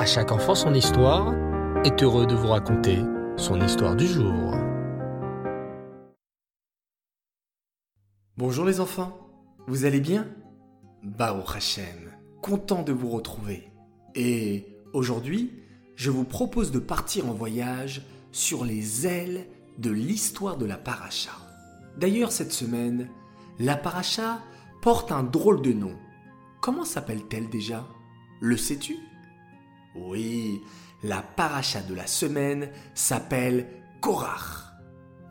À chaque enfant son histoire est heureux de vous raconter son histoire du jour. Bonjour les enfants, vous allez bien? Baruch Hashem, content de vous retrouver. Et aujourd'hui, je vous propose de partir en voyage sur les ailes de l'histoire de la paracha. D'ailleurs, cette semaine, la paracha porte un drôle de nom. Comment s'appelle-t-elle déjà? Le sais-tu? Oui, la paracha de la semaine s'appelle Korach.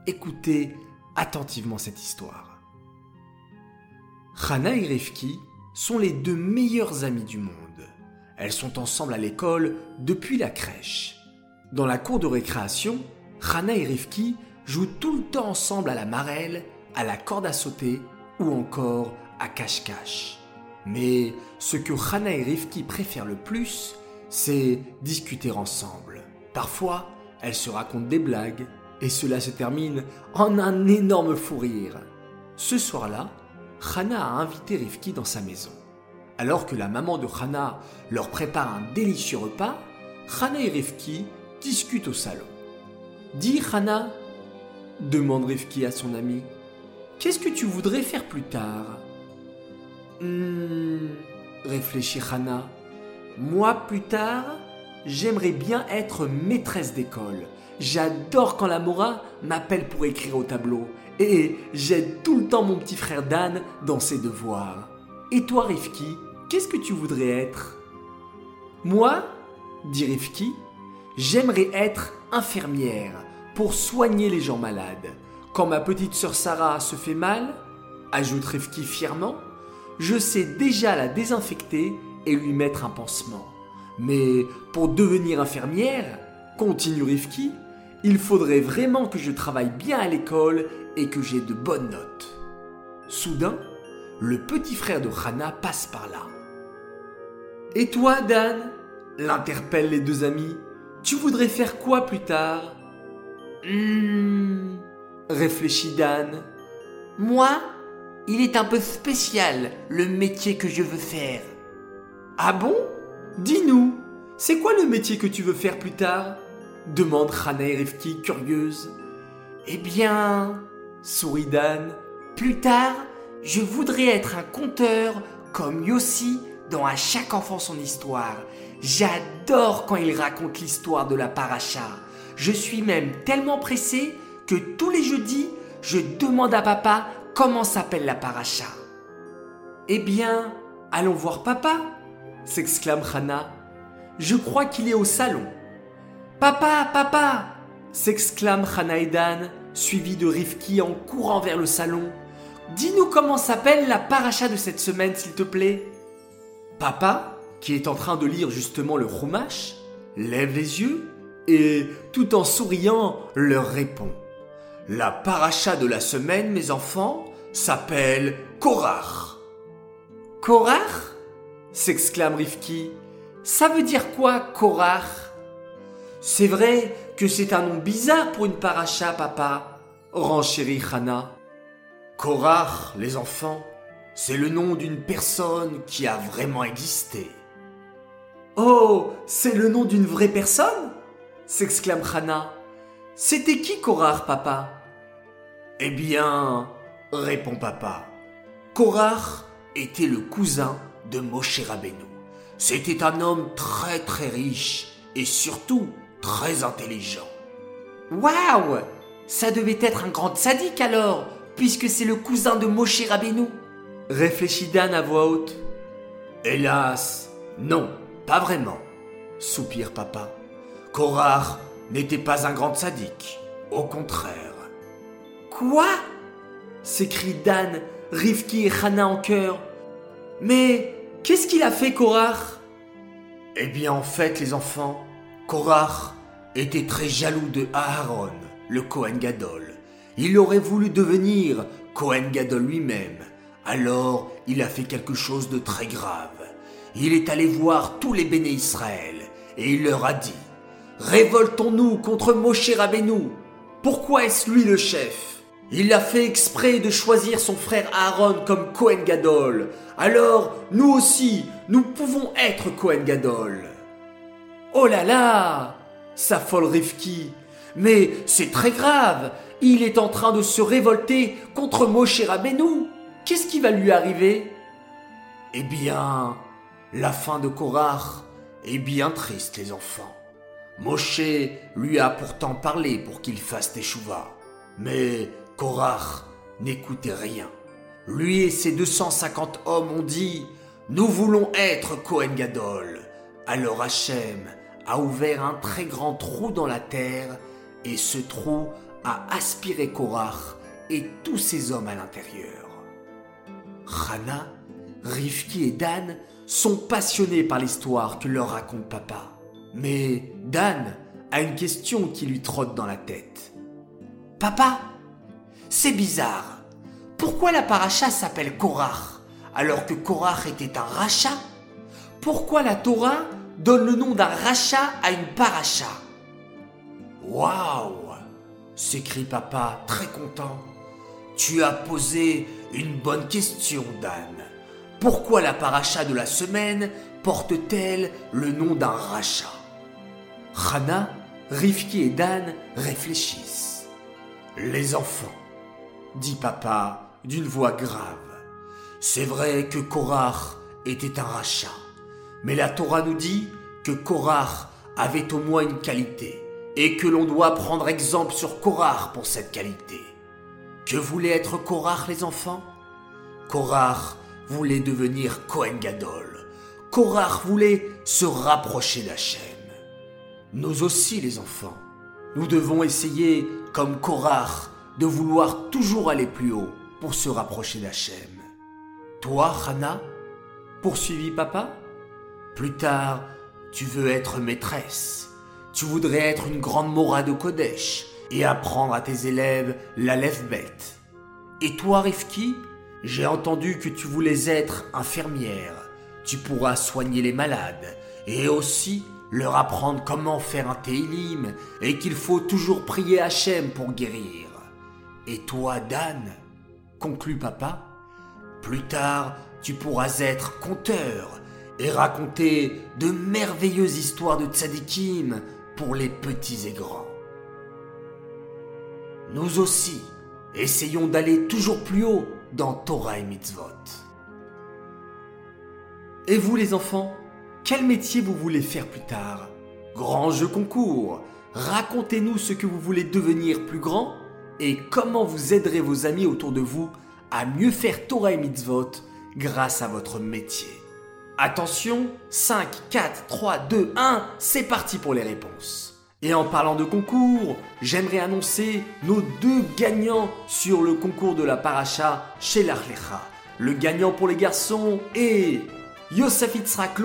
Écoutez attentivement cette histoire. Hana et Rivki sont les deux meilleures amies du monde. Elles sont ensemble à l'école depuis la crèche. Dans la cour de récréation, Hana et Rivki jouent tout le temps ensemble à la marelle, à la corde à sauter ou encore à cache-cache. Mais ce que Hana et Rivki préfèrent le plus, c'est discuter ensemble. Parfois, elles se racontent des blagues et cela se termine en un énorme fou rire. Ce soir-là, Hana a invité Rivki dans sa maison. Alors que la maman de Hana leur prépare un délicieux repas, Hana et Rivki discutent au salon. Dis Hana, demande Rivki à son ami, qu'est-ce que tu voudrais faire plus tard? Hmm, réfléchit Hana. Moi, plus tard, j'aimerais bien être maîtresse d'école. J'adore quand la Mora m'appelle pour écrire au tableau. Et j'aide tout le temps mon petit frère Dan dans ses devoirs. Et toi, Rifki, qu'est-ce que tu voudrais être? Moi, dit Rifki, j'aimerais être infirmière pour soigner les gens malades. Quand ma petite sœur Sarah se fait mal, ajoute Rifki fièrement, je sais déjà la désinfecter et lui mettre un pansement. Mais pour devenir infirmière, continue Rifki, il faudrait vraiment que je travaille bien à l'école et que j'ai de bonnes notes. Soudain, le petit frère de Hana passe par là. Et toi, Dan? l'interpellent les deux amis. Tu voudrais faire quoi plus tard? Hum, réfléchit Dan. Moi, il est un peu spécial le métier que je veux faire. Ah bon? Dis-nous, c'est quoi le métier que tu veux faire plus tard? Demande Hana et curieuse. Eh bien, sourit Dan, plus tard, je voudrais être un conteur comme Yossi dans À chaque enfant son histoire. J'adore quand il raconte l'histoire de la paracha. Je suis même tellement pressé que tous les jeudis, je demande à papa comment s'appelle la paracha. Eh bien, allons voir papa s'exclame Hana. Je crois qu'il est au salon. Papa, papa s'exclame Hana et Dan, suivi de Rivki en courant vers le salon. Dis-nous comment s'appelle la paracha de cette semaine, s'il te plaît. Papa, qui est en train de lire justement le Chumash, lève les yeux et, tout en souriant, leur répond. La paracha de la semaine, mes enfants, s'appelle Korach. Korach? S'exclame Rivki. Ça veut dire quoi, Korach? C'est vrai que c'est un nom bizarre pour une paracha, papa, renchérit Hana. Korach, les enfants, c'est le nom d'une personne qui a vraiment existé. Oh, c'est le nom d'une vraie personne? s'exclame Hana. C'était qui Korach, papa? Eh bien, répond papa, Korach était le cousin de Moshe Rabbeinu. C'était un homme très très riche et surtout très intelligent. Waouh Ça devait être un grand sadique alors, puisque c'est le cousin de Moshe Rabbeinu. Réfléchit Dan à voix haute. Hélas, non, pas vraiment, soupire papa. Korach n'était pas un grand sadique, au contraire. Quoi? s'écrie Dan, Rivki et Hana en chœur. Mais qu'est-ce qu'il a fait, Korach Eh bien, en fait, les enfants, Korach était très jaloux de Aaron, le Kohen Gadol. Il aurait voulu devenir Kohen Gadol lui-même. Alors, il a fait quelque chose de très grave. Il est allé voir tous les béné Israël et il leur a dit Révoltons-nous contre Moshe Rabbeinu. Pourquoi est-ce lui le chef? Il a fait exprès de choisir son frère Aaron comme Cohen Gadol. Alors, nous aussi, nous pouvons être Cohen Gadol. Oh là là s'affole Rifki. Mais c'est très grave. Il est en train de se révolter contre Moshe Rabbeinu. Qu'est-ce qui va lui arriver? Eh bien, la fin de Korach est bien triste, les enfants. Moshe lui a pourtant parlé pour qu'il fasse teshuva. Mais Korach n'écoutait rien. Lui et ses 250 hommes ont dit Nous voulons être Kohen Gadol. Alors Hachem a ouvert un très grand trou dans la terre et ce trou a aspiré Korach et tous ses hommes à l'intérieur. Rana, Rivki et Dan sont passionnés par l'histoire que leur raconte papa. Mais Dan a une question qui lui trotte dans la tête. Papa, c'est bizarre. Pourquoi la paracha s'appelle Korach alors que Korach était un rachat Pourquoi la Torah donne le nom d'un rachat à une paracha? Waouh s'écrie papa très content. Tu as posé une bonne question, Dan. Pourquoi la paracha de la semaine porte-t-elle le nom d'un rachat Rana, Rifki et Dan réfléchissent. Les enfants, dit papa d'une voix grave. C'est vrai que Korach était un rachat, mais la Torah nous dit que Korach avait au moins une qualité et que l'on doit prendre exemple sur Korach pour cette qualité. Que voulait être Korach les enfants? Korach voulait devenir Kohen Gadol. Korach voulait se rapprocher d'Hachem. Nous aussi les enfants, nous devons essayer, comme Korach, de vouloir toujours aller plus haut pour se rapprocher d'Hachem. Toi, Hana, poursuivit papa, plus tard, tu veux être maîtresse. Tu voudrais être une grande Mora de Kodesh et apprendre à tes élèves la lève-bête. Et toi, Rifki, j'ai entendu que tu voulais être infirmière. Tu pourras soigner les malades et aussi leur apprendre comment faire un Teilim et qu'il faut toujours prier Hachem pour guérir. Et toi, Dan, conclut papa, plus tard tu pourras être conteur et raconter de merveilleuses histoires de tzadikim pour les petits et grands. Nous aussi, essayons d'aller toujours plus haut dans Torah et Mitzvot. Et vous les enfants, quel métier vous voulez faire plus tard? Grand jeu concours Racontez-nous ce que vous voulez devenir plus grand et comment vous aiderez vos amis autour de vous à mieux faire Torah et Mitzvot grâce à votre métier? Attention, 5, 4, 3, 2, 1, c'est parti pour les réponses. Et en parlant de concours, j'aimerais annoncer nos deux gagnants sur le concours de la paracha chez l'Arlecha. Le gagnant pour les garçons est Yosef Itzrak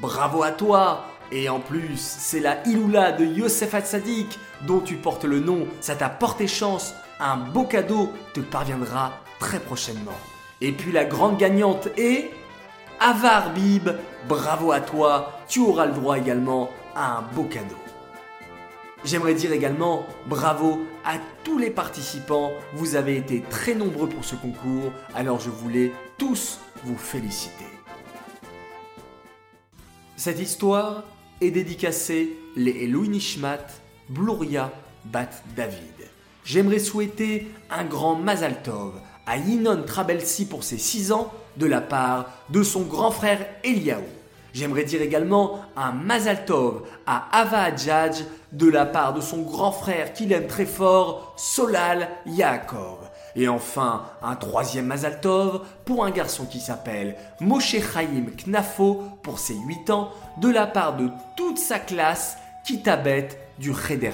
bravo à toi Et en plus, c'est la Iloula de Yosef Hatzadik dont tu portes le nom, ça t'a porté chance, un beau cadeau te parviendra très prochainement. Et puis la grande gagnante est Avar Bib, bravo à toi, tu auras le droit également à un beau cadeau. J'aimerais dire également bravo à tous les participants, vous avez été très nombreux pour ce concours, alors je voulais tous vous féliciter. Cette histoire est dédicacée les Louis Nishmat, Bluria, Bat David. J'aimerais souhaiter un grand Mazal Tov à Yinon Trabelsi pour ses 6 ans de la part de son grand frère Eliaou. J'aimerais dire également un Mazal Tov à Ava Adjadj de la part de son grand frère qu'il aime très fort, Solal Yaakov. Et enfin, un troisième Mazal Tov pour un garçon qui s'appelle Moshe Chaim Knafo pour ses 8 ans de la part de toute sa classe Kitabet du Cheder.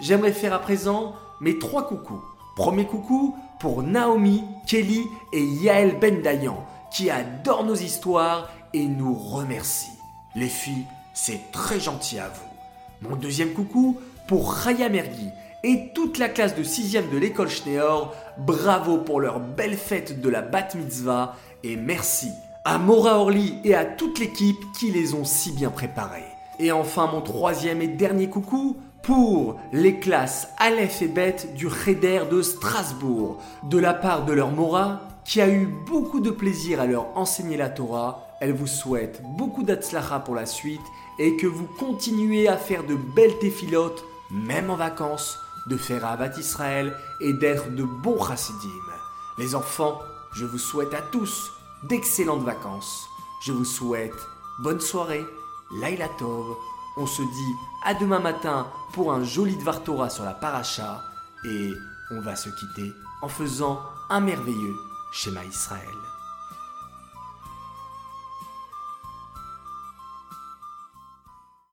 J'aimerais faire à présent mes trois coucous. Premier coucou pour Naomi, Kelly et Yael Bendayan qui adorent nos histoires et nous remercient. Les filles, c'est très gentil à vous. Mon deuxième coucou pour Raya Mergui et toute la classe de 6e de l'école Schneor. Bravo pour leur belle fête de la Bat Mitzvah et merci à Maura Orly et à toute l'équipe qui les ont si bien préparés. Et enfin mon troisième et dernier coucou pour les classes Aleph et Bet du Cheder de Strasbourg, de la part de leur Mora qui a eu beaucoup de plaisir à leur enseigner la Torah elle vous souhaite beaucoup d'atzlacha pour la suite et que vous continuez à faire de belles téphilotes, même en vacances, de faire Avat Israël et d'être de bons chassidim. Les enfants, je vous souhaite à tous d'excellentes vacances. Je vous souhaite bonne soirée, Laila Tov. On se dit à demain matin pour un joli Dvar Torah sur la paracha et on va se quitter en faisant un merveilleux schéma Israël.